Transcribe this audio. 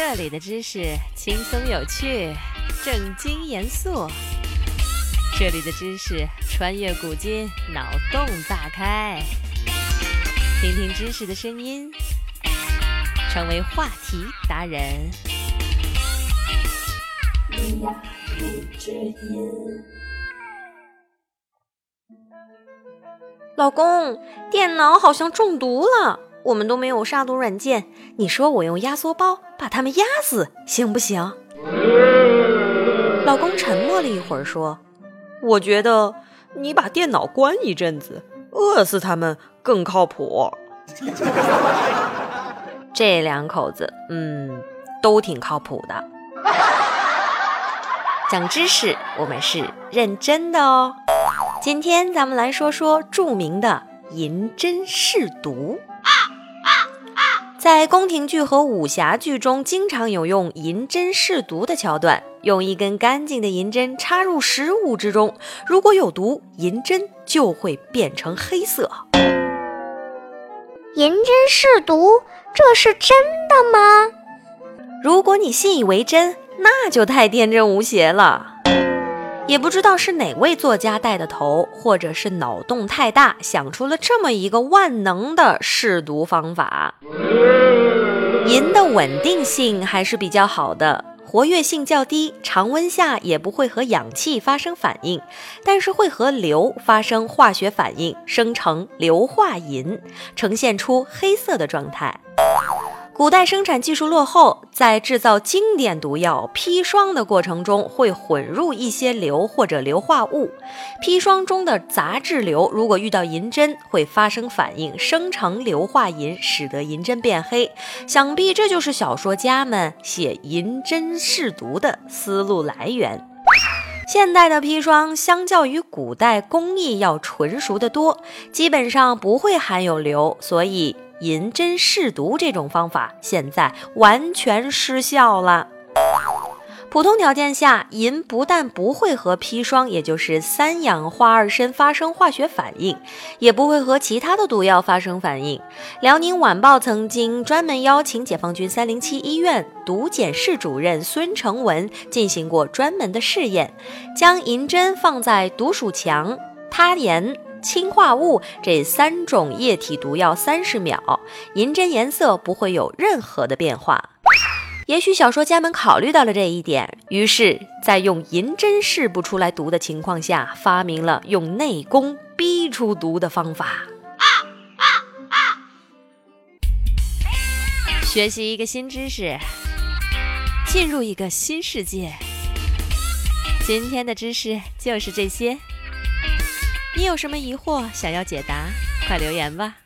这里的知识轻松有趣，正经严肃。这里的知识穿越古今，脑洞大开。听听知识的声音，成为话题达人。老公，电脑好像中毒了，我们都没有杀毒软件。你说我用压缩包把他们压死行不行？老公沉默了一会儿，说。我觉得你把电脑关一阵子，饿死他们更靠谱。这两口子，嗯，都挺靠谱的。讲知识，我们是认真的哦。今天咱们来说说著名的银针试毒。在宫廷剧和武侠剧中，经常有用银针试毒的桥段。用一根干净的银针插入食物之中，如果有毒，银针就会变成黑色。银针试毒，这是真的吗？如果你信以为真，那就太天真无邪了。也不知道是哪位作家带的头，或者是脑洞太大，想出了这么一个万能的试毒方法。银的稳定性还是比较好的。活跃性较低，常温下也不会和氧气发生反应，但是会和硫发生化学反应，生成硫化银，呈现出黑色的状态。古代生产技术落后，在制造经典毒药砒霜的过程中，会混入一些硫或者硫化物。砒霜中的杂质硫如果遇到银针，会发生反应，生成硫化银，使得银针变黑。想必这就是小说家们写银针试毒的思路来源。现代的砒霜相较于古代工艺要纯熟得多，基本上不会含有硫，所以。银针试毒这种方法现在完全失效了。普通条件下，银不但不会和砒霜，也就是三氧化二砷发生化学反应，也不会和其他的毒药发生反应。辽宁晚报曾经专门邀请解放军三零七医院毒检室主任孙成文进行过专门的试验，将银针放在毒鼠强、他盐。氰化物这三种液体毒药三十秒，银针颜色不会有任何的变化。也许小说家们考虑到了这一点，于是，在用银针试不出来毒的情况下，发明了用内功逼出毒的方法。学习一个新知识，进入一个新世界。今天的知识就是这些。你有什么疑惑想要解答？快留言吧！